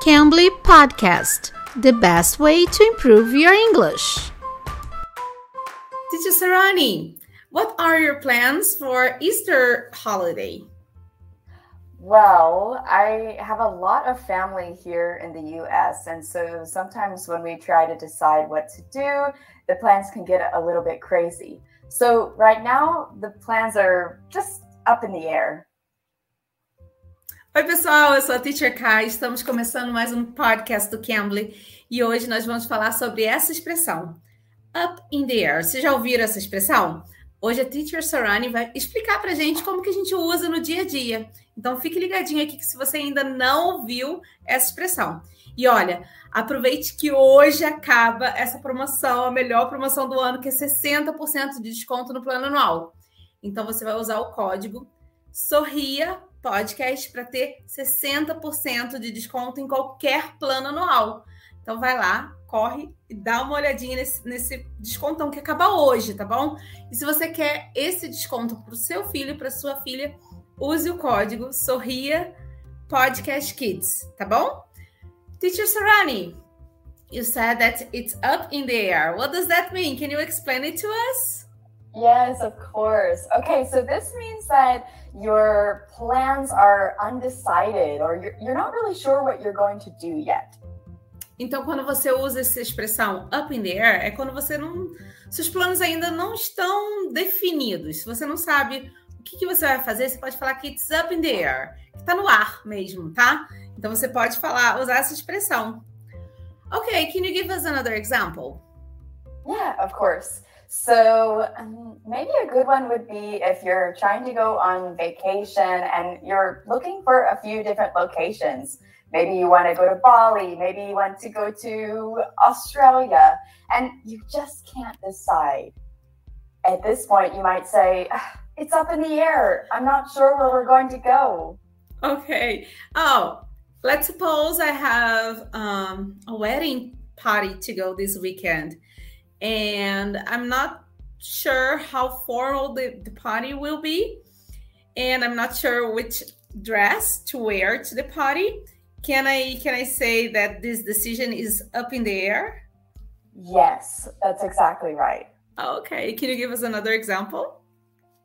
Cambly Podcast, the best way to improve your English. Teacher Sarani, what are your plans for Easter holiday? Well, I have a lot of family here in the US, and so sometimes when we try to decide what to do, the plans can get a little bit crazy. So, right now, the plans are just up in the air. Oi, pessoal, eu sou a Teacher Kai. Estamos começando mais um podcast do Cambly e hoje nós vamos falar sobre essa expressão, up in the air. Vocês já ouviram essa expressão? Hoje a Teacher Sarani vai explicar para gente como que a gente usa no dia a dia. Então fique ligadinho aqui que se você ainda não ouviu essa expressão. E olha, aproveite que hoje acaba essa promoção, a melhor promoção do ano, que é 60% de desconto no plano anual. Então você vai usar o código Sorria podcast para ter 60% de desconto em qualquer plano anual. Então vai lá, corre e dá uma olhadinha nesse, nesse descontão que acaba hoje, tá bom? E se você quer esse desconto para o seu filho, para sua filha, use o código Sorria Podcast Kids, tá bom? Teacher Sarani, you said that it's up in the air. What does that mean? Can you explain it to us? Yes, of course. Okay, so this means that your plans are undecided or you're, you're not really sure what you're going to do yet. Então, quando você usa essa expressão up in the air, é quando você não. Seus planos ainda não estão definidos. Se você não sabe o que, que você vai fazer, você pode falar que it's up in the air, que está no ar mesmo, tá? Então você pode falar, usar essa expressão. Okay, can you give us another example? Yeah, of course. So um, maybe a good one would be if you're trying to go on vacation and you're looking for a few different locations. Maybe you want to go to Bali, maybe you want to go to Australia, and you just can't decide. At this point, you might say, ah, It's up in the air. I'm not sure where we're going to go. Okay. Oh, let's suppose I have um, a wedding party to go this weekend and I'm not sure how formal the, the party will be, and I'm not sure which dress to wear to the party. Can I can I say that this decision is up in the air? Yes, that's exactly right. Okay, can you give us another example?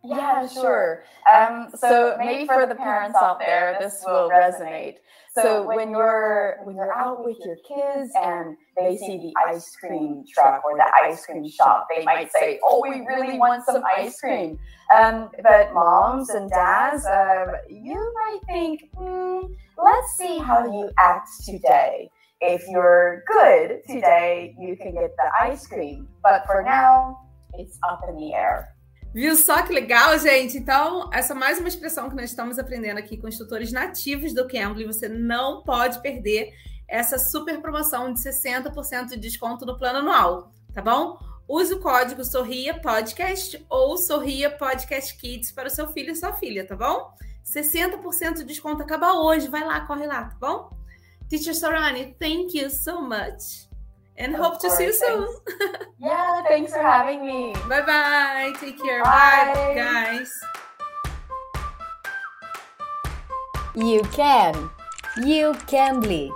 Yeah, sure. Um, so maybe for the parents out there, this will resonate. So when you're when you're out with your kids and they see the ice cream truck or the ice cream shop, they might say, "Oh, we really want some ice cream." Um, but moms and dads, um, you might think, hmm, "Let's see how you act today." If you're good today, you can get the ice cream. But for now, it's up in the air. Viu só que legal, gente? Então, essa é mais uma expressão que nós estamos aprendendo aqui com os tutores nativos do Cambly. Você não pode perder essa super promoção de 60% de desconto no plano anual, tá bom? Use o código Sorria Podcast ou Sorria Podcast Kids para o seu filho e sua filha, tá bom? 60% de desconto acaba hoje. Vai lá, corre lá, tá bom? Teacher Sorani, thank you so much. And of hope course. to see you soon. yeah, thanks for having me. Bye bye. Take care. Bye, bye guys. You can. You can bleed.